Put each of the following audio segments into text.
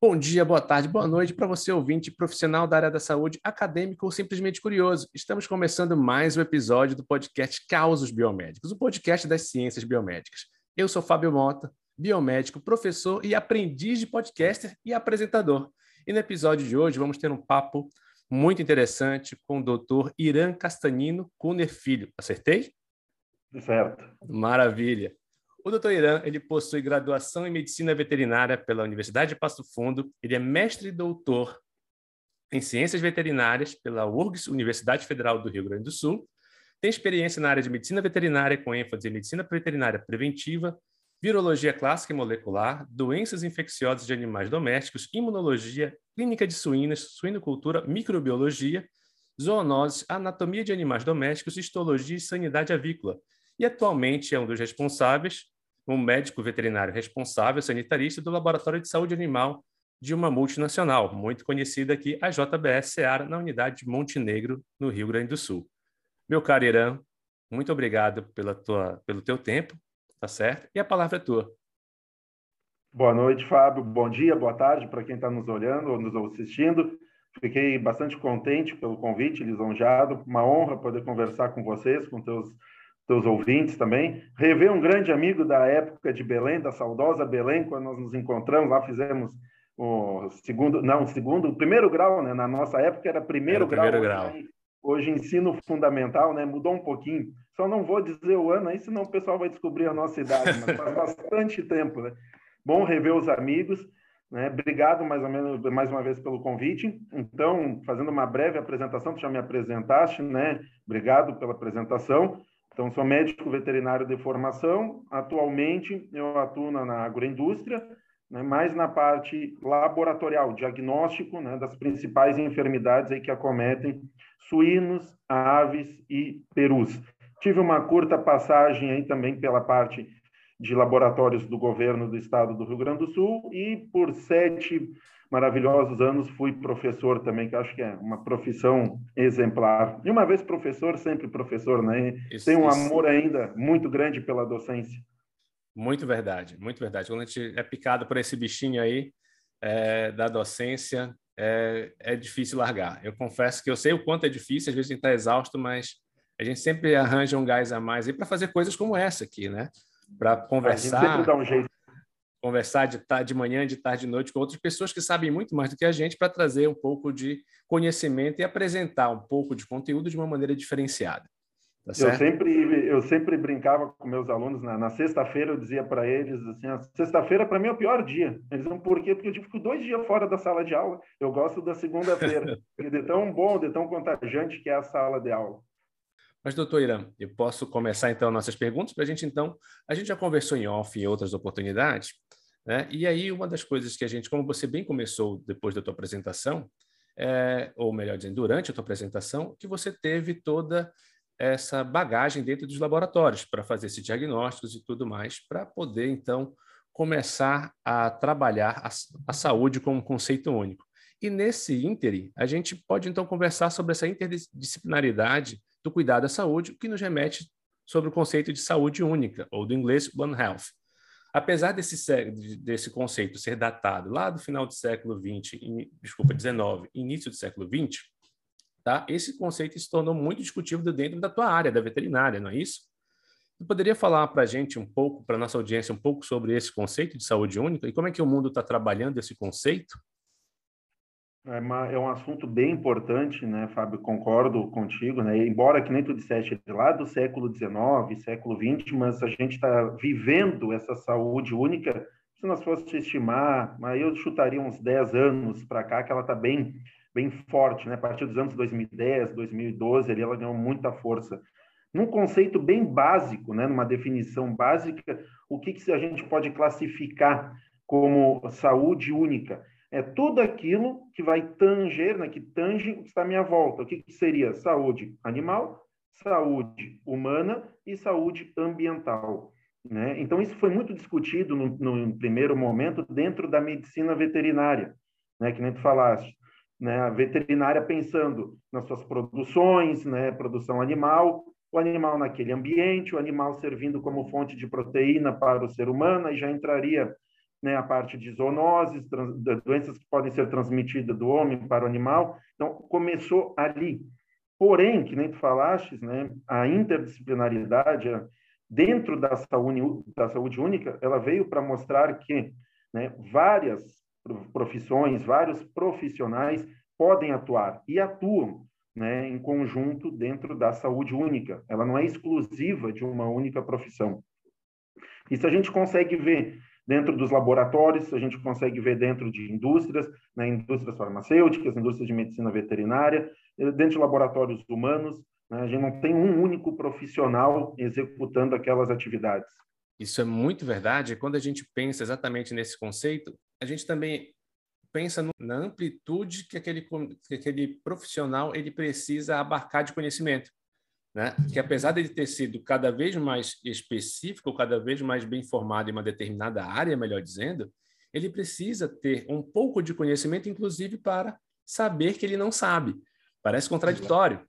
Bom dia, boa tarde, boa noite para você, ouvinte, profissional da área da saúde, acadêmico ou simplesmente curioso. Estamos começando mais um episódio do podcast Causos Biomédicos, o podcast das ciências biomédicas. Eu sou Fábio Mota, biomédico, professor e aprendiz de podcaster e apresentador. E no episódio de hoje vamos ter um papo muito interessante com o doutor Irã Castanino Cunha Filho. Acertei? Certo. Maravilha. O doutor Irã ele possui graduação em medicina veterinária pela Universidade de Passo Fundo. Ele é mestre e doutor em ciências veterinárias pela URGS, Universidade Federal do Rio Grande do Sul. Tem experiência na área de medicina veterinária com ênfase em medicina veterinária preventiva, virologia clássica e molecular, doenças infecciosas de animais domésticos, imunologia, clínica de suínas, suinocultura, microbiologia, zoonoses, anatomia de animais domésticos, histologia e sanidade avícola e atualmente é um dos responsáveis, um médico veterinário responsável sanitarista do Laboratório de Saúde Animal de uma multinacional, muito conhecida aqui, a JBS Seara, na unidade de Montenegro, no Rio Grande do Sul. Meu caro Irã, muito obrigado pela tua, pelo teu tempo, tá certo? E a palavra é tua. Boa noite, Fábio. Bom dia, boa tarde para quem está nos olhando ou nos assistindo. Fiquei bastante contente pelo convite, lisonjado. Uma honra poder conversar com vocês, com teus teus ouvintes também. Rever um grande amigo da época de Belém, da saudosa Belém, quando nós nos encontramos lá, fizemos o segundo, não, segundo, o primeiro grau, né? Na nossa época era primeiro, era primeiro grau. grau. Hoje, hoje, ensino fundamental, né? Mudou um pouquinho. Só não vou dizer o ano aí, senão o pessoal vai descobrir a nossa idade, mas faz bastante tempo, né? Bom rever os amigos. Né? Obrigado mais, ou menos, mais uma vez pelo convite. Então, fazendo uma breve apresentação, tu já me apresentaste, né? Obrigado pela apresentação. Então, sou médico veterinário de formação. Atualmente, eu atuo na, agroindústria, né, mais na parte laboratorial, diagnóstico né, das principais enfermidades aí que acometem suínos, aves e perus. Tive uma curta passagem aí também pela parte de laboratórios do governo do estado do Rio Grande do Sul e por sete maravilhosos anos fui professor também, que acho que é uma profissão exemplar. E uma vez professor, sempre professor, né? Isso, Tem um isso. amor ainda muito grande pela docência. Muito verdade, muito verdade. Quando a gente é picado por esse bichinho aí é, da docência, é, é difícil largar. Eu confesso que eu sei o quanto é difícil, às vezes a gente está exausto, mas a gente sempre arranja um gás a mais aí para fazer coisas como essa aqui, né? Para conversar. A gente sempre dá um jeito conversar de, de manhã, de tarde, de noite com outras pessoas que sabem muito mais do que a gente para trazer um pouco de conhecimento e apresentar um pouco de conteúdo de uma maneira diferenciada. Tá eu sempre eu sempre brincava com meus alunos na, na sexta-feira eu dizia para eles assim sexta-feira para mim é o pior dia. Eles diziam por quê? Porque eu fico dois dias fora da sala de aula. Eu gosto da segunda-feira de tão bom de tão contagiante que é a sala de aula mas, doutor Irã, eu posso começar então nossas perguntas para a gente então. A gente já conversou em off em outras oportunidades, né? E aí, uma das coisas que a gente, como você bem começou depois da tua apresentação, é, ou melhor dizendo, durante a tua apresentação, que você teve toda essa bagagem dentro dos laboratórios para fazer esses diagnósticos e tudo mais, para poder então começar a trabalhar a, a saúde como um conceito único. E nesse ínterim, a gente pode então conversar sobre essa interdisciplinaridade do cuidado à saúde, o que nos remete sobre o conceito de saúde única, ou do inglês One Health. Apesar desse, desse conceito ser datado lá do final do século XX, desculpa, XIX, início do século XX, tá? esse conceito se tornou muito discutível dentro da tua área, da veterinária, não é isso? Você poderia falar para a gente um pouco, para nossa audiência, um pouco sobre esse conceito de saúde única e como é que o mundo está trabalhando esse conceito? É, uma, é, um assunto bem importante, né, Fábio? Concordo contigo, né? Embora que nem tu disseste lá do século XIX, século XX, mas a gente está vivendo essa saúde única. Se nós fosse estimar, aí eu chutaria uns 10 anos para cá, que ela está bem, bem forte, né? A partir dos anos 2010, 2012, ali ela ganhou muita força. Num conceito bem básico, né? Numa definição básica, o que, que a gente pode classificar como saúde única? É tudo aquilo que vai tanger, né, que tange o que está à minha volta. O que, que seria saúde animal, saúde humana e saúde ambiental. Né? Então, isso foi muito discutido no, no, primeiro momento dentro da medicina veterinária, né? que nem tu falaste. Né? A veterinária pensando nas suas produções, né? produção animal, o animal naquele ambiente, o animal servindo como fonte de proteína para o ser humano, e já entraria né, a parte de zoonoses, trans, doenças que podem ser transmitidas do homem para o animal. Então, começou ali. Porém, que nem tu falaste, né, a interdisciplinaridade dentro da saúde, da saúde única, ela veio para mostrar que né, várias profissões, vários profissionais podem atuar e atuam né, em conjunto dentro da saúde única. Ela não é exclusiva de uma única profissão. Isso a gente consegue ver dentro dos laboratórios, a gente consegue ver dentro de indústrias, né, indústrias farmacêuticas, indústrias de medicina veterinária, eh, dentro de laboratórios humanos, né, a gente não tem um único profissional executando aquelas atividades. Isso é muito verdade. Quando a gente pensa exatamente nesse conceito, a gente também pensa no, na amplitude que aquele, que aquele profissional ele precisa abarcar de conhecimento. Né? Que apesar de ter sido cada vez mais específico, cada vez mais bem formado em uma determinada área, melhor dizendo, ele precisa ter um pouco de conhecimento, inclusive para saber que ele não sabe. Parece contraditório,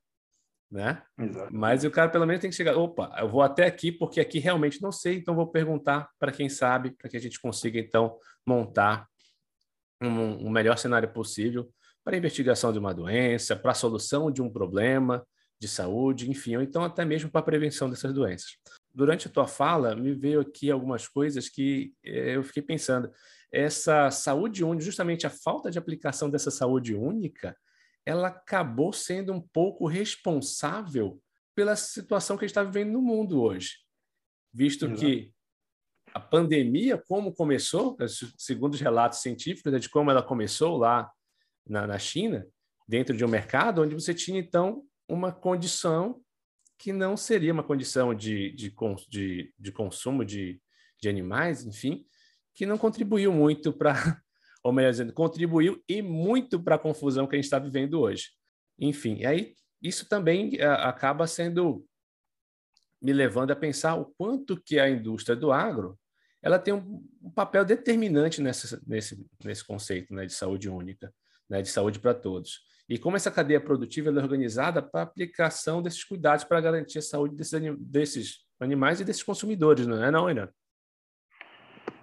né? Exato. Mas o cara pelo menos tem que chegar, opa, eu vou até aqui porque aqui realmente não sei, então vou perguntar para quem sabe, para que a gente consiga então montar um, um melhor cenário possível para a investigação de uma doença, para a solução de um problema de saúde, enfim, ou então até mesmo para a prevenção dessas doenças. Durante a tua fala, me veio aqui algumas coisas que eh, eu fiquei pensando. Essa saúde única, justamente a falta de aplicação dessa saúde única, ela acabou sendo um pouco responsável pela situação que a gente está vivendo no mundo hoje. Visto Exato. que a pandemia, como começou, segundo os relatos científicos, né, de como ela começou lá na, na China, dentro de um mercado onde você tinha, então, uma condição que não seria uma condição de, de, de, de consumo de, de animais, enfim, que não contribuiu muito para, ou melhor dizendo, contribuiu e muito para a confusão que a gente está vivendo hoje. Enfim, aí isso também a, eh, acaba sendo me levando a pensar o quanto que a indústria do agro ela tem um, um papel determinante nessa, nesse, nesse conceito né, de saúde única, né, de saúde para todos. E como essa cadeia produtiva é organizada para aplicação desses cuidados para garantir a saúde desses, desses animais e desses consumidores, não é, não, Irã?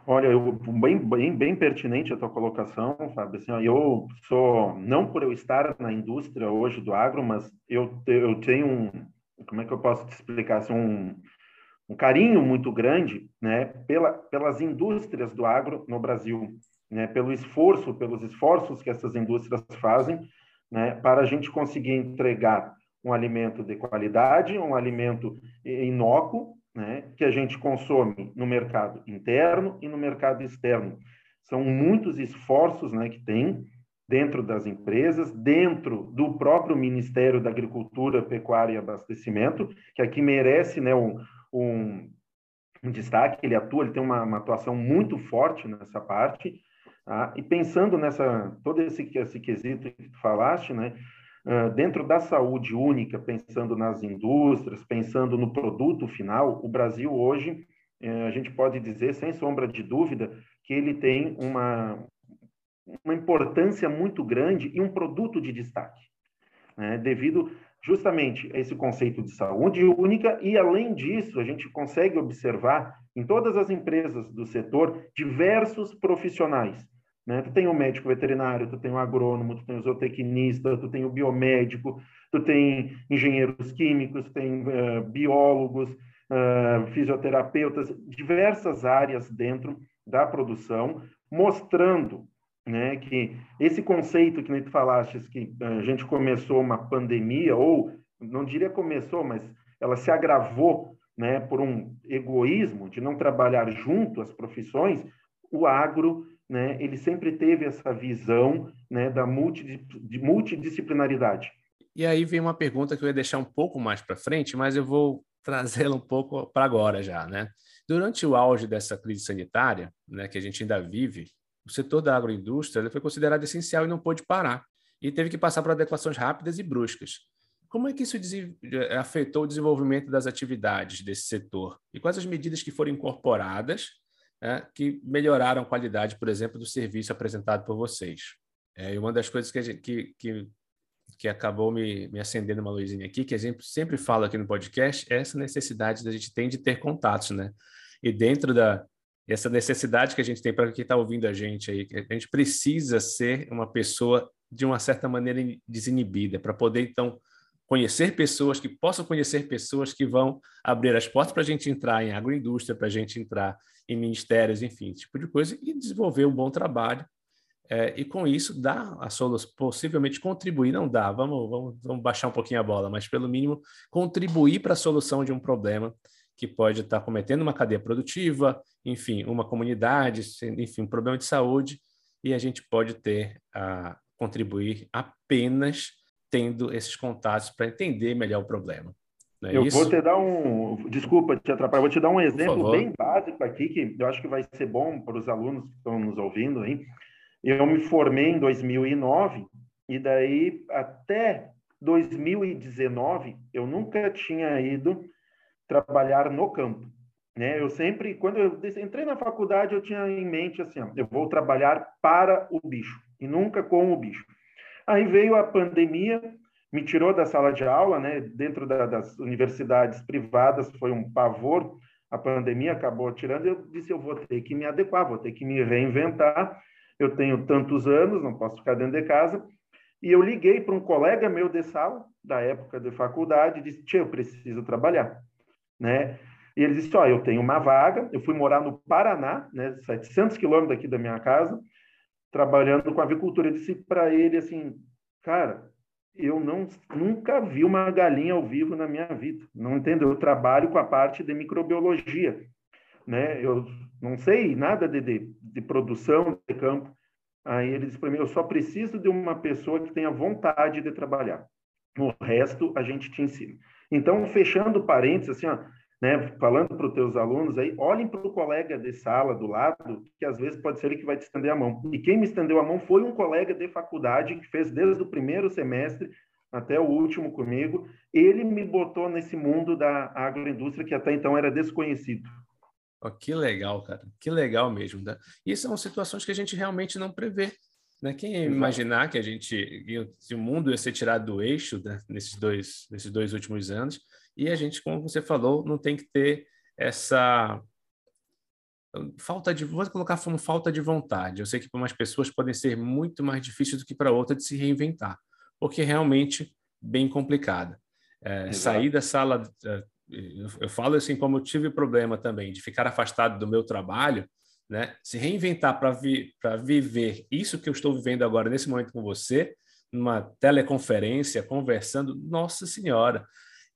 Olha, eu, bem, bem, bem pertinente a tua colocação, Fábio. Assim, eu sou, não por eu estar na indústria hoje do agro, mas eu, eu tenho um, como é que eu posso te explicar, assim, um, um carinho muito grande né, pela, pelas indústrias do agro no Brasil, né, pelo esforço, pelos esforços que essas indústrias fazem né, para a gente conseguir entregar um alimento de qualidade, um alimento inócuo, né, que a gente consome no mercado interno e no mercado externo. São muitos esforços né, que tem dentro das empresas, dentro do próprio Ministério da Agricultura, Pecuária e Abastecimento, que aqui merece né, um, um, um destaque, ele atua, ele tem uma, uma atuação muito forte nessa parte, tá? e pensando nessa, todo esse, esse quesito que tu falaste, né, Uh, dentro da saúde única, pensando nas indústrias, pensando no produto final, o Brasil hoje, a gente pode dizer, sem sombra de dúvida, que ele tem uma, uma importância muito grande e um produto de destaque, né? devido justamente esse conceito de saúde única e, além disso, a gente consegue observar em todas as empresas do setor diversos profissionais. Né? Tu tem o médico veterinário, tu tem o agrônomo, tu tem o zootecnista, tu tem o biomédico, tu tem engenheiros químicos, tem uh, biólogos, uh, fisioterapeutas, diversas áreas dentro da produção, mostrando né, que esse conceito que tu falaste, que a gente começou uma pandemia, ou não diria começou, mas ela se agravou né, por um egoísmo de não trabalhar junto as profissões, o agro, né, ele sempre teve essa visão né, da multidisciplinaridade. E aí vem uma pergunta que eu ia deixar um pouco mais para frente, mas eu vou trazê-la um pouco para agora já, né? Durante o auge dessa crise sanitária, né, que a gente ainda vive, o setor da agroindústria foi considerado essencial e não pôde parar, e teve que passar por adequações rápidas e bruscas. Como é que isso eh, afetou o desenvolvimento das atividades desse setor? E quais as medidas que foram incorporadas né, que melhoraram a qualidade, por exemplo, do serviço apresentado por vocês? É, e uma das coisas que, gente, que, que, que, acabou me, me acendendo uma luzinha aqui, que a gente sempre fala aqui no podcast, é essa necessidade da gente tem de ter contatos, né? E dentro da, essa necessidade que a gente tem para quem está ouvindo a gente aí, a gente precisa ser uma pessoa de uma certa maneira desinibida para poder então conhecer pessoas que possam conhecer pessoas que vão abrir as portas para a gente entrar em agroindústria, para a gente entrar em ministérios, enfim, esse tipo de coisa, e desenvolver um bom trabalho. É, e com isso dá a solução, possivelmente contribuir, não dá, vamos, vamos, vamos baixar um pouquinho a bola, mas pelo mínimo contribuir para a solução de um problema que pode estar cometendo uma cadeia produtiva, enfim, uma comunidade, enfim, um problema de saúde, e a gente pode ter a contribuir apenas tendo esses contatos para entender melhor o problema. É eu isso? vou te dar um. Desculpa te atrapalhar, vou te dar um exemplo bem básico aqui, que eu acho que vai ser bom para os alunos que estão nos ouvindo aí. Eu me formei em 2009, e daí até 2019 eu nunca tinha ido trabalhar no campo. Né? Eu sempre, quando eu entrei na faculdade, eu tinha em mente assim: ó, eu vou trabalhar para o bicho e nunca com o bicho. Aí veio a pandemia, me tirou da sala de aula, né? Dentro da, das universidades privadas foi um pavor. A pandemia acabou tirando. Eu disse: eu vou ter que me adequar, vou ter que me reinventar. Eu tenho tantos anos, não posso ficar dentro de casa. E eu liguei para um colega meu de sala, da época de faculdade, e disse: Tia, eu preciso trabalhar, né? E ele disse: Ó, oh, eu tenho uma vaga. Eu fui morar no Paraná, né? 700 quilômetros daqui da minha casa trabalhando com avicultura. Eu disse para ele assim, cara, eu não, nunca vi uma galinha ao vivo na minha vida. Não entendo. Eu trabalho com a parte de microbiologia, né? Eu não sei nada de, de, de produção de campo. Aí ele disse para mim: eu só preciso de uma pessoa que tenha vontade de trabalhar. O resto a gente te ensina. Então, fechando parênteses, assim, ó, né, falando para os teus alunos aí, olhem para o colega de sala do lado, que às vezes pode ser ele que vai te estender a mão. E quem me estendeu a mão foi um colega de faculdade que fez desde o primeiro semestre até o último comigo. Ele me botou nesse mundo da agroindústria que até então era desconhecido. Oh, que legal, cara. Que legal mesmo. Né? E são situações que a gente realmente não prevê. Né? Quem ia imaginar que a gente, o mundo ia ser tirado do eixo né? nesses, dois, nesses dois últimos anos, e a gente, como você falou, não tem que ter essa falta de, vou colocar como falta de vontade. Eu sei que para umas pessoas podem ser muito mais difíceis do que para outras de se reinventar, porque é realmente bem complicada. É, sair da sala, é, eu falo assim como eu tive problema também de ficar afastado do meu trabalho, né? Se reinventar para vi, para viver isso que eu estou vivendo agora nesse momento com você, numa teleconferência, conversando, nossa senhora,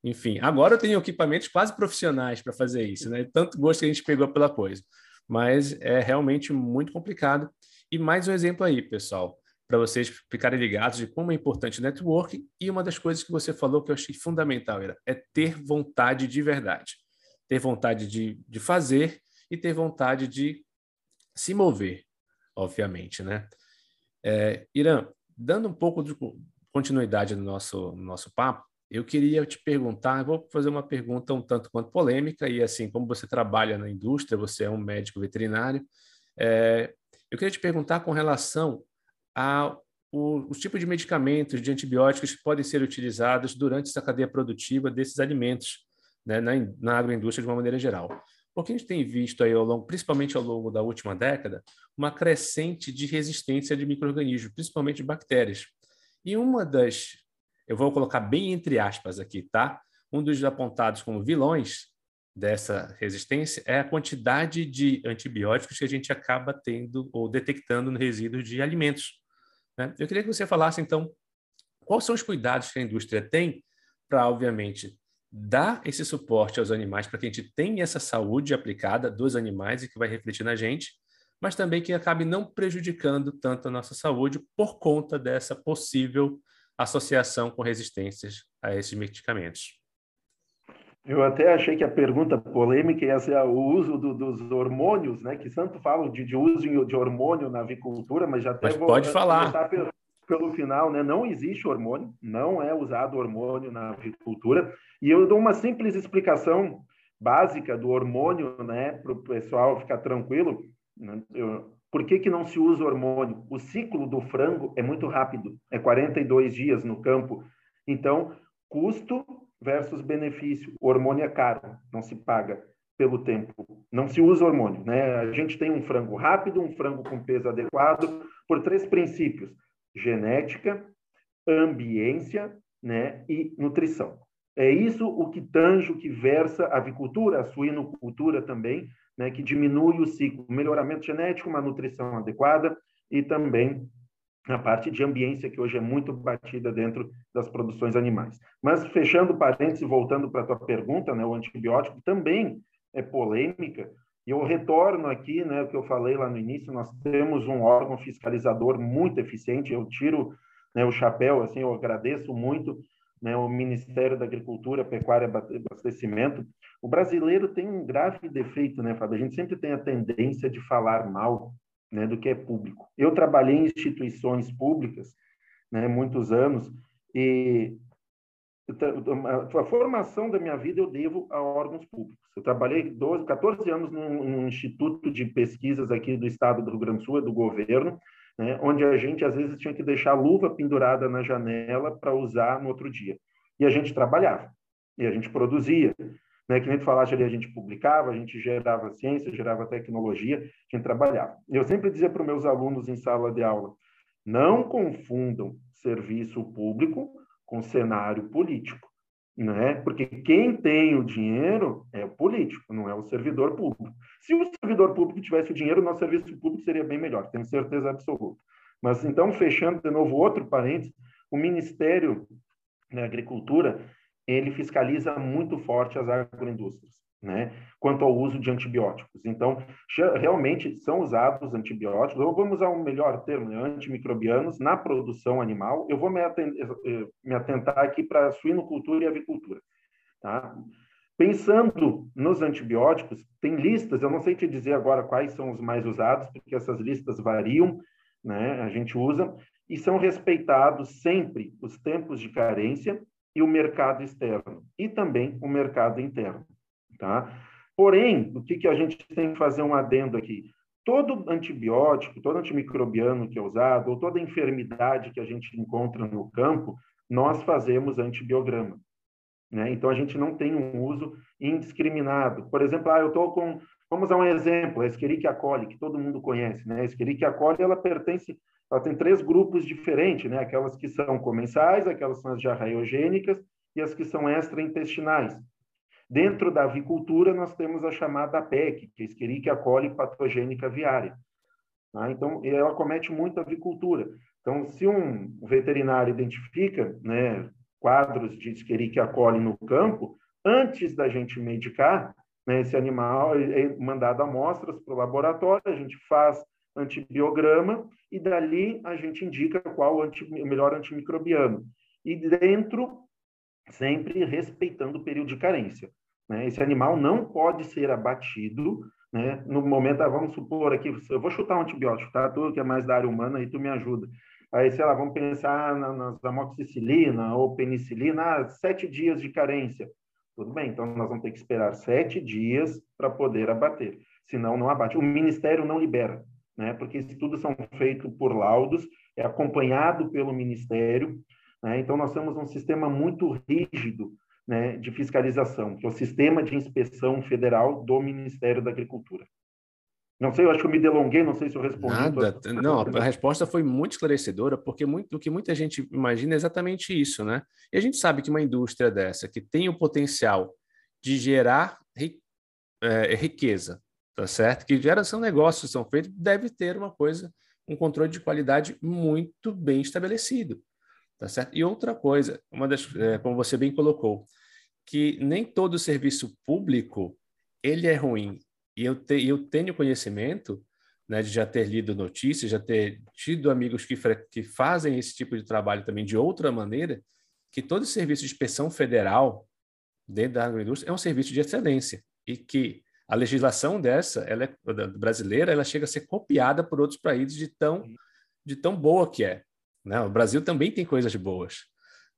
enfim, agora eu tenho equipamentos quase profissionais para fazer isso, né? Tanto gosto que a gente pegou pela coisa. Mas é realmente muito complicado. E mais um exemplo aí, pessoal, para vocês ficarem ligados de como é importante o networking. E uma das coisas que você falou que eu achei fundamental era, é ter vontade de verdade. Ter vontade de, de fazer e ter vontade de se mover, obviamente, né? É, Irã, dando um pouco de continuidade no nosso, no nosso papo, eu queria te perguntar, vou fazer uma pergunta um tanto quanto polêmica, e assim, como você trabalha na indústria, você é um médico veterinário, é, eu queria te perguntar com relação ao o, tipos de medicamentos, de antibióticos que podem ser utilizados durante essa cadeia produtiva desses alimentos, né, na, na agroindústria de uma maneira geral. Porque a gente tem visto aí ao longo, principalmente ao longo da última década, uma crescente de resistência de micro-organismos, principalmente bactérias. E uma das eu vou colocar bem entre aspas aqui, tá? Um dos apontados como vilões dessa resistência é a quantidade de antibióticos que a gente acaba tendo ou detectando no resíduo de alimentos. Né? Eu queria que você falasse, então, quais são os cuidados que a indústria tem para, obviamente, dar esse suporte aos animais para que a gente tenha essa saúde aplicada dos animais e que vai refletir na gente, mas também que acabe não prejudicando tanto a nossa saúde por conta dessa possível associação com resistências a esses medicamentos. Eu até achei que a pergunta polêmica ia ser o uso do, dos hormônios, né? Que tanto falam de, de, uso de hormônio na avicultura, mas já até mas vou pode falar. Pelo, pelo final, né? Não existe hormônio, não é usado hormônio na avicultura. E eu dou uma simples explicação básica do hormônio, né? Para o pessoal ficar tranquilo. Né, eu, por que, que não se usa hormônio? O ciclo do frango é muito rápido, é 42 dias no campo. Então, custo versus benefício. O hormônio é caro, não se paga. pelo tempo. Não se usa hormônio, né? A gente tem um frango rápido, um frango com peso adequado, por três princípios: genética, ambiência, né, e nutrição. É isso o que tange, o que versa a avicultura, a suinocultura também, né, que diminui o ciclo, melhoramento genético, uma nutrição adequada e também a parte de ambiência que hoje é muito batida dentro das produções animais. Mas fechando parênteses, voltando para a tua pergunta, né, o antibiótico também é polêmica. E eu retorno aqui, né, o que eu falei lá no início, nós temos um órgão fiscalizador muito eficiente. Eu tiro né, o chapéu, assim, eu agradeço muito né, o Ministério da Agricultura, Pecuária e Abastecimento. O brasileiro tem um grave defeito, né, Fábio? A gente sempre tem a tendência de falar mal né, do que é público. Eu trabalhei em instituições públicas, né, muitos anos, e a formação da minha vida eu devo a órgãos públicos. Eu trabalhei 12, 14 anos num, num instituto de pesquisas aqui do estado do Rio Grande do Sul, do governo, né, onde a gente às vezes tinha que deixar a luva pendurada na janela para usar no outro dia. E a gente trabalhava, e a gente produzia. Né, que nem tu falaste ali, a gente publicava, a gente gerava ciência, gerava tecnologia, a gente trabalhava. Eu sempre dizia para os meus alunos em sala de aula, não confundam serviço público com cenário político né? Porque quem tem o dinheiro é o político, não é o servidor público. Se o servidor público tivesse o dinheiro, o nosso serviço público seria bem melhor, tenho certeza absoluta. Mas então, fechando de novo outro parênteses, o Ministério da Agricultura, ele fiscaliza muito forte as agroindústrias né, quanto ao uso de antibióticos. Então, realmente são usados antibióticos, ou vamos usar um melhor termo, né, antimicrobianos, na produção animal. Eu vou me, eh, me atentar aqui para a suinocultura e avicultura. Tá? Pensando nos antibióticos, tem listas, eu não sei te dizer agora quais são os mais usados, porque essas listas variam, né, a gente usa, e são respeitados sempre os tempos de carência e o mercado externo, e também o mercado interno. Tá? Porém, o que, que a gente tem que fazer um adendo aqui? Todo antibiótico, todo antimicrobiano que é usado, ou toda enfermidade que a gente encontra no campo, nós fazemos antibiograma. Né? Então, a gente não tem um uso indiscriminado. Por exemplo, ah, eu estou com... Vamos dar um exemplo, a Escherichia coli, que todo mundo conhece. Né? A Escherichia coli, ela pertence... Ela tem três grupos diferentes, né? Aquelas que são comensais, aquelas que são as diarreiogênicas e as que são extraintestinais. Dentro da avicultura, nós temos a chamada PEC, que é Escherichia coli patogênica viária. Tá? Então, ela comete muito a avicultura. Então, se um veterinário identifica né, quadros de Escherichia coli no campo, antes da gente medicar, né, esse animal é mandado amostras para o laboratório, a gente faz antibiograma e dali a gente indica qual o, anti, o melhor antimicrobiano. E dentro, sempre respeitando o período de carência. Né? Esse animal não pode ser abatido né? no momento, ah, vamos supor aqui, eu vou chutar um antibiótico, tá? Tu que é mais da área humana, aí tu me ajuda. Aí, sei lá, vamos pensar na, nas amoxicilina ou penicilina, ah, sete dias de carência. Tudo bem, então nós vamos ter que esperar sete dias para poder abater, senão não abate. O Ministério não libera, né? porque esses estudos são feitos por laudos, é acompanhado pelo Ministério, né? então nós temos um sistema muito rígido né, de fiscalização, que é o Sistema de Inspeção Federal do Ministério da Agricultura. Não sei, eu acho que eu me delonguei, não sei se eu respondi. Nada, não, a resposta foi muito esclarecedora, porque muito, o que muita gente imagina é exatamente isso, né? E a gente sabe que uma indústria dessa, que tem o potencial de gerar é, riqueza, tá certo? Que geração negócios são feitos, deve ter uma coisa, um controle de qualidade muito bem estabelecido, tá certo? E outra coisa, uma das, é, como você bem colocou, que nem todo serviço público ele é ruim. E eu, te, eu tenho conhecimento né, de já ter lido notícias, já ter tido amigos que, que fazem esse tipo de trabalho também de outra maneira, que todo serviço de inspeção federal dentro da agroindústria é um serviço de excelência e que a legislação dessa, ela é, brasileira, ela chega a ser copiada por outros países de tão, de tão boa que é. Né? O Brasil também tem coisas boas.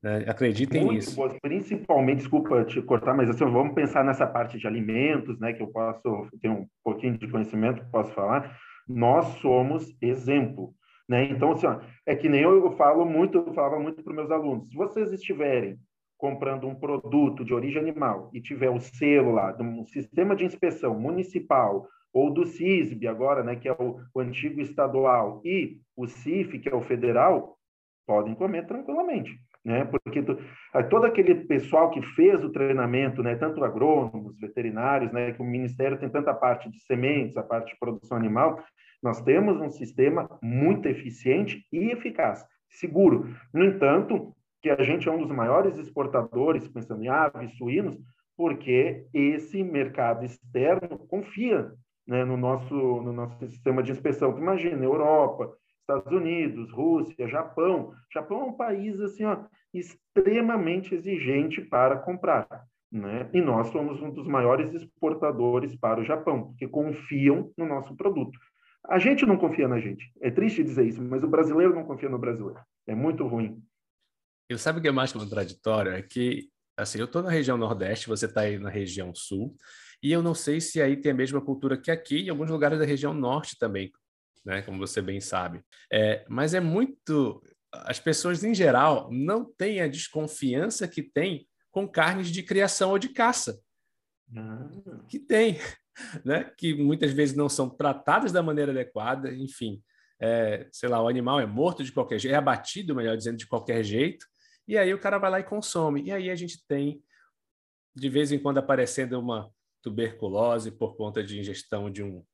Né? Acreditem Muito nisso. Boas, principalmente, desculpa te cortar, mas assim, vamos pensar nessa parte de alimentos, né, que eu posso ter um pouquinho de conhecimento, posso falar. Nós somos exemplo. Né? Então, assim, ó, é que nem eu, eu falo muito, eu falava muito para os meus alunos, se vocês estiverem comprando um produto de origem animal e tiver o selo lá do sistema de inspeção municipal ou do CISB agora, né, que é o, o antigo estadual, e o CIF, que é o federal, podem comer tranquilamente né? Porque todo aquele pessoal que fez o treinamento, né, tanto agrônomos, veterinários, né, que o ministério tem tanta parte de sementes, a parte de produção animal, nós temos um sistema muito eficiente e eficaz, seguro. No entanto, que a gente é um dos maiores exportadores, pensando em aves, suínos, porque esse mercado externo confia né, no, nosso, no nosso sistema de inspeção. Imagina, Europa, Estados Unidos, Rússia, Japão. Japão é um país assim, ó, extremamente exigente para comprar. Né? E nós somos um dos maiores exportadores para o Japão, porque confiam no nosso produto. A gente não confia na gente. É triste dizer isso, mas o brasileiro não confia no brasileiro. É muito ruim. E sabe o que é mais contraditório? É que, assim, eu estou na região Nordeste, você está aí na região Sul, e eu não sei se aí tem a mesma cultura que aqui, em alguns lugares da região Norte também né? Como você bem sabe. É, mas é muito. As pessoas, em geral, não têm a desconfiança que tem com carnes de criação ou de caça. Ah. Que tem, né? Que muitas vezes não são tratadas da maneira adequada, enfim. É, sei lá, o animal é morto de qualquer jeito, é abatido, melhor dizendo, de qualquer jeito, e aí o cara vai lá e consome. E aí a gente tem, de vez em quando, aparecendo uma tuberculose por conta de ingestão de um,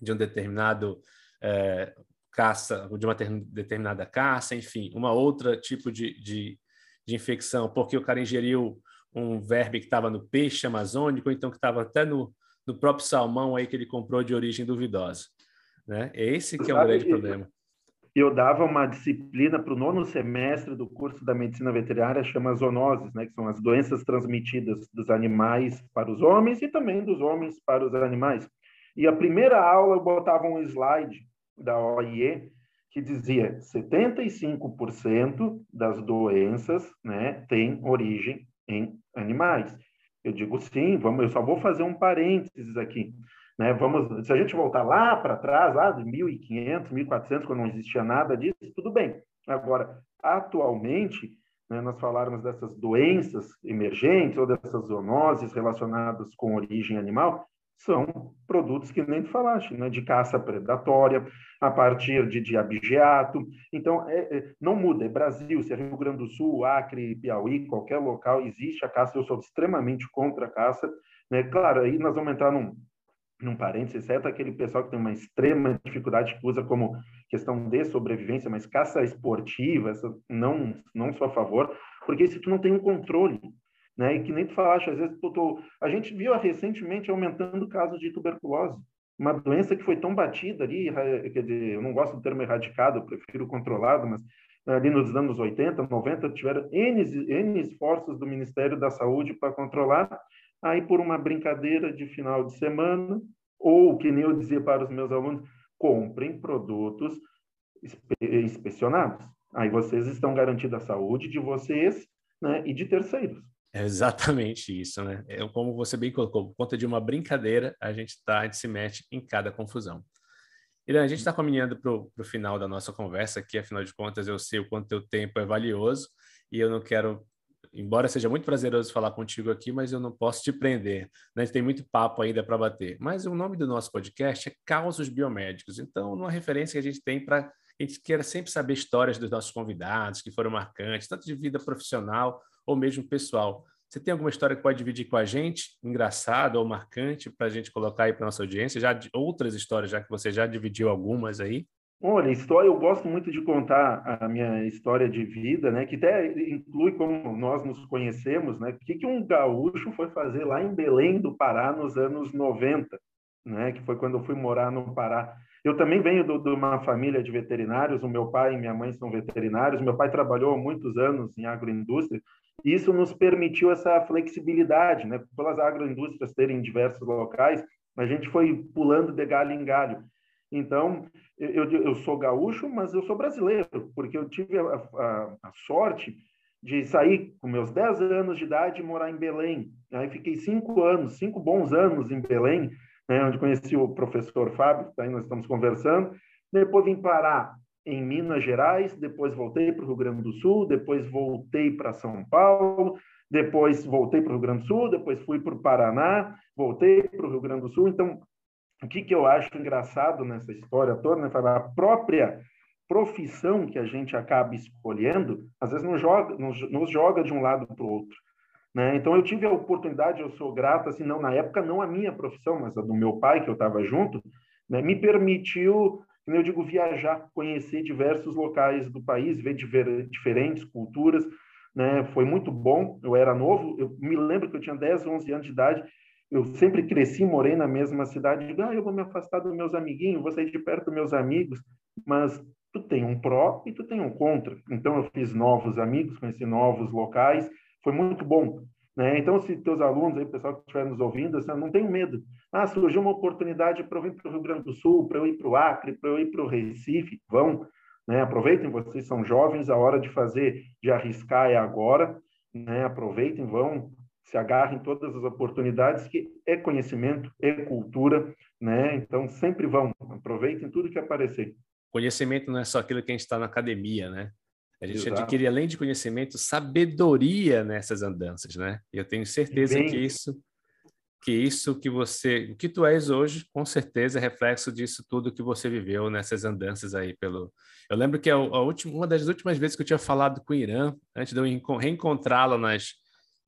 de um determinado é, caça, de uma determinada caça, enfim, uma outra tipo de, de, de infecção, porque o cara ingeriu um verme que estava no peixe amazônico, ou então que estava até no, no próprio salmão aí que ele comprou de origem duvidosa. Né? Esse que é o grande problema. Eu dava uma disciplina para o nono semestre do curso da medicina veterinária, chama zoonoses, né, que são as doenças transmitidas dos animais para os homens e também dos homens para os animais. E a primeira aula eu botava um slide da OIE que dizia 75% das doenças né, têm origem em animais. Eu digo sim, vamos, eu só vou fazer um parênteses aqui. Né? Vamos, se a gente voltar lá para trás, lá de 1500, 1400, quando não existia nada disso, tudo bem. Agora, atualmente, né, nós falarmos dessas doenças emergentes ou dessas zoonoses relacionadas com origem animal, são produtos que nem tu falaste, né? de caça predatória, a partir de, de abigeato. Então, é, é, não muda, é Brasil, se é Rio Grande do Sul, Acre, Piauí, qualquer local, existe a caça, eu sou extremamente contra a caça. Né? Claro, aí nós vamos entrar num, num parênteses, exceto aquele pessoal que tem uma extrema dificuldade, que usa como questão de sobrevivência, mas caça esportiva, não, não sou a favor, porque se tu não tem um controle, né? E que nem tu falaste, às vezes tu, tu, a gente viu recentemente aumentando casos de tuberculose, uma doença que foi tão batida ali, quer dizer, eu não gosto do termo erradicado, eu prefiro controlado, mas ali nos anos 80, 90, tiveram N, N esforços do Ministério da Saúde para controlar, aí por uma brincadeira de final de semana, ou que nem eu dizia para os meus alunos, comprem produtos inspecionados. Aí vocês estão garantindo a saúde de vocês né, e de terceiros. É exatamente isso, né? É como você bem colocou, por conta de uma brincadeira, a gente tá, a gente se mete em cada confusão. Irã, a gente está caminhando para o final da nossa conversa aqui, afinal de contas, eu sei o quanto teu tempo é valioso e eu não quero, embora seja muito prazeroso falar contigo aqui, mas eu não posso te prender. Né? A gente tem muito papo ainda para bater. Mas o nome do nosso podcast é Causos Biomédicos. Então, uma referência que a gente tem para a gente queira sempre saber histórias dos nossos convidados que foram marcantes, tanto de vida profissional ou mesmo pessoal. Você tem alguma história que pode dividir com a gente, engraçada ou marcante, para a gente colocar aí para nossa audiência? Já outras histórias, já que você já dividiu algumas aí? Olha, história, eu gosto muito de contar a minha história de vida, né? Que até inclui como nós nos conhecemos, né? O que, que um gaúcho foi fazer lá em Belém do Pará nos anos 90, né? Que foi quando eu fui morar no Pará. Eu também venho de uma família de veterinários. O meu pai e minha mãe são veterinários. Meu pai trabalhou há muitos anos em agroindústria isso nos permitiu essa flexibilidade, né? Pelas agroindústrias terem diversos locais, a gente foi pulando de galho em galho. Então, eu, eu sou gaúcho, mas eu sou brasileiro, porque eu tive a, a, a sorte de sair com meus 10 anos de idade e morar em Belém. Aí fiquei cinco anos, cinco bons anos em Belém, né, onde conheci o professor Fábio, que aí nós estamos conversando. Depois vim parar em Minas Gerais, depois voltei para o Rio Grande do Sul, depois voltei para São Paulo, depois voltei para o Rio Grande do Sul, depois fui para o Paraná, voltei para o Rio Grande do Sul. Então, o que, que eu acho engraçado nessa história toda, né, A própria profissão que a gente acaba escolhendo, às vezes nos joga, nos, nos joga de um lado para o outro. Né? Então, eu tive a oportunidade, eu sou grato, assim, não na época, não a minha profissão, mas a do meu pai, que eu estava junto, né, me permitiu, eu digo, viajar, conhecer diversos locais do país, ver diver, diferentes culturas, né? Foi muito bom. Eu era novo, eu me lembro que eu tinha 10, 11 anos de idade. Eu sempre cresci, morei na mesma cidade. Digo, ah, eu vou me afastar dos meus amiguinhos, vou sair de perto dos meus amigos. Mas tu tem um pró e tu tem um contra. Então eu fiz novos amigos, conheci novos locais. Foi muito bom. Né? Então, se teus alunos, aí, pessoal que estiver nos ouvindo, assim, não tenho medo. Ah, surgiu uma oportunidade para eu vir para o Rio Grande do Sul, para eu ir para o Acre, para eu ir para o Recife. Vão. Né? Aproveitem, vocês são jovens, a hora de fazer, de arriscar é agora. Né? Aproveitem, vão, se agarrem todas as oportunidades, que é conhecimento, é cultura, né? Então, sempre vão, aproveitem tudo que aparecer. Conhecimento não é só aquilo que a gente está na academia, né? A gente Exato. adquire, além de conhecimento, sabedoria nessas andanças, né? E eu tenho certeza Bem... que isso que isso que você, o que tu és hoje, com certeza é reflexo disso tudo que você viveu nessas andanças aí pelo. Eu lembro que a, a última, uma das últimas vezes que eu tinha falado com o Irã, antes de eu reencontrá-lo nas,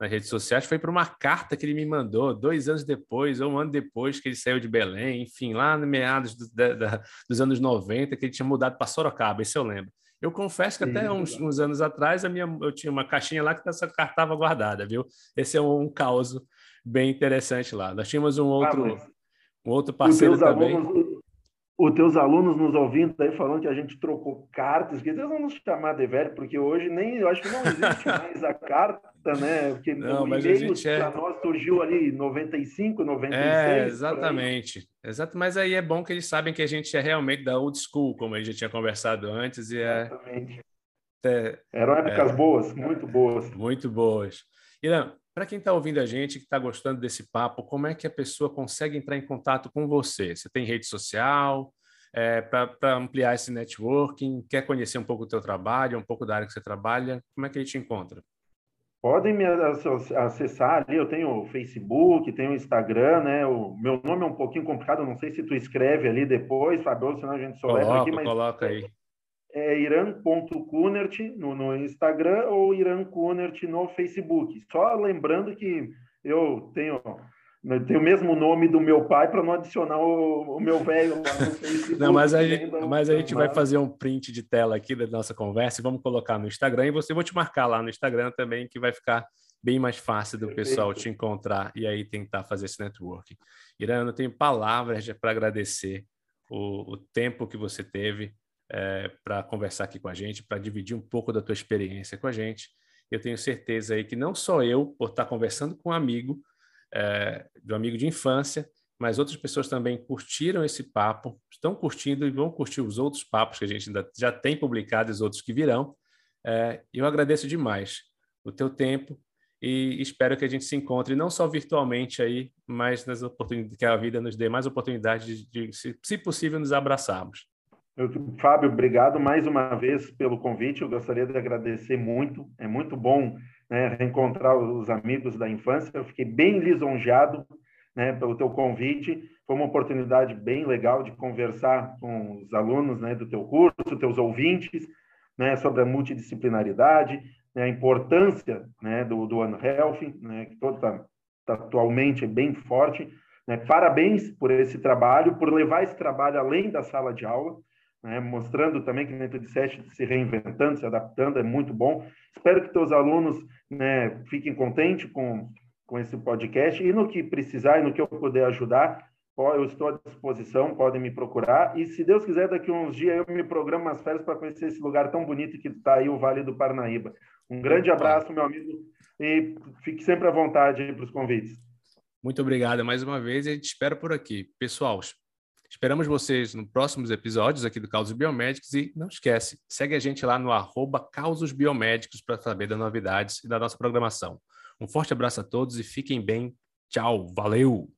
nas redes sociais, foi para uma carta que ele me mandou dois anos depois, ou um ano depois que ele saiu de Belém, enfim, lá no meados do, da, da, dos anos 90, que ele tinha mudado para Sorocaba, isso eu lembro. Eu confesso que até uns, uns, anos atrás a minha, eu tinha uma caixinha lá que essa carta estava guardada, viu? Esse é um, um caos bem interessante lá. Nós tínhamos um outro, ah, um outro parceiro também. Alunos, os teus alunos nos ouvindo aí falando que a gente trocou cartas, que eles vão nos chamar de velho, porque hoje nem, eu acho que não existe mais a carta, né? Porque não, o e-mail para é... nós surgiu ali em 95, 96. É, exatamente. Exato, mas aí é bom que eles sabem que a gente é realmente da old school, como a gente já tinha conversado antes, e é... Exatamente. É, Eram épocas é, boas, muito boas. Muito boas. Irã, para quem está ouvindo a gente, que está gostando desse papo, como é que a pessoa consegue entrar em contato com você? Você tem rede social? É, para ampliar esse networking, quer conhecer um pouco do teu trabalho, um pouco da área que você trabalha, como é que a gente encontra? Podem me acessar ali, eu tenho o Facebook, tenho o Instagram, né? O meu nome é um pouquinho complicado, não sei se tu escreve ali depois, Fabio, senão a gente só leva aqui, mas... Coloca aí é iran.kunert no, no Instagram ou Iran Kunert no Facebook. Só lembrando que eu tenho tenho o mesmo nome do meu pai para não adicionar o, o meu velho lá no Facebook. Não, mas a gente, mas a gente vai fazer um print de tela aqui da nossa conversa e vamos colocar no Instagram. E você vou te marcar lá no Instagram também, que vai ficar bem mais fácil do Perfeito. pessoal te encontrar e aí tentar fazer esse networking. Irã, eu tenho palavras para agradecer o, o tempo que você teve, é, para conversar aqui com a gente, para dividir um pouco da tua experiência com a gente. Eu tenho certeza aí que não só eu, por estar conversando com um amigo, é, de um amigo de infância, mas outras pessoas também curtiram esse papo, estão curtindo e vão curtir os outros papos que a gente ainda já tem publicado e os outros que virão. É, eu agradeço demais o teu tempo e espero que a gente se encontre não só virtualmente aí, mas nas oportunidades que a vida nos dê mais oportunidades de, de se, se possível, nos abraçarmos. Fábio, obrigado mais uma vez pelo convite. Eu gostaria de agradecer muito. É muito bom né, reencontrar os amigos da infância. Eu fiquei bem lisonjeado né, pelo teu convite. Foi uma oportunidade bem legal de conversar com os alunos né, do teu curso, teus ouvintes, né, sobre a multidisciplinaridade, né, a importância né, do, do One Health, né, que todo tá, tá atualmente bem forte. Né. Parabéns por esse trabalho, por levar esse trabalho além da sala de aula né, mostrando também que dentro de sete se reinventando, se adaptando, é muito bom. Espero que teus alunos né, fiquem contentes com, com esse podcast e no que precisar e no que eu puder ajudar, eu estou à disposição, podem me procurar. E se Deus quiser, daqui a uns dias eu me programo umas férias para conhecer esse lugar tão bonito que está aí, o Vale do Parnaíba. Um grande abraço, meu amigo, e fique sempre à vontade para os convites. Muito obrigado mais uma vez e a gente espera por aqui. Pessoal, Esperamos vocês nos próximos episódios aqui do Causos Biomédicos e não esquece, segue a gente lá no arroba Causos Biomédicos para saber das novidades e da nossa programação. Um forte abraço a todos e fiquem bem. Tchau, valeu!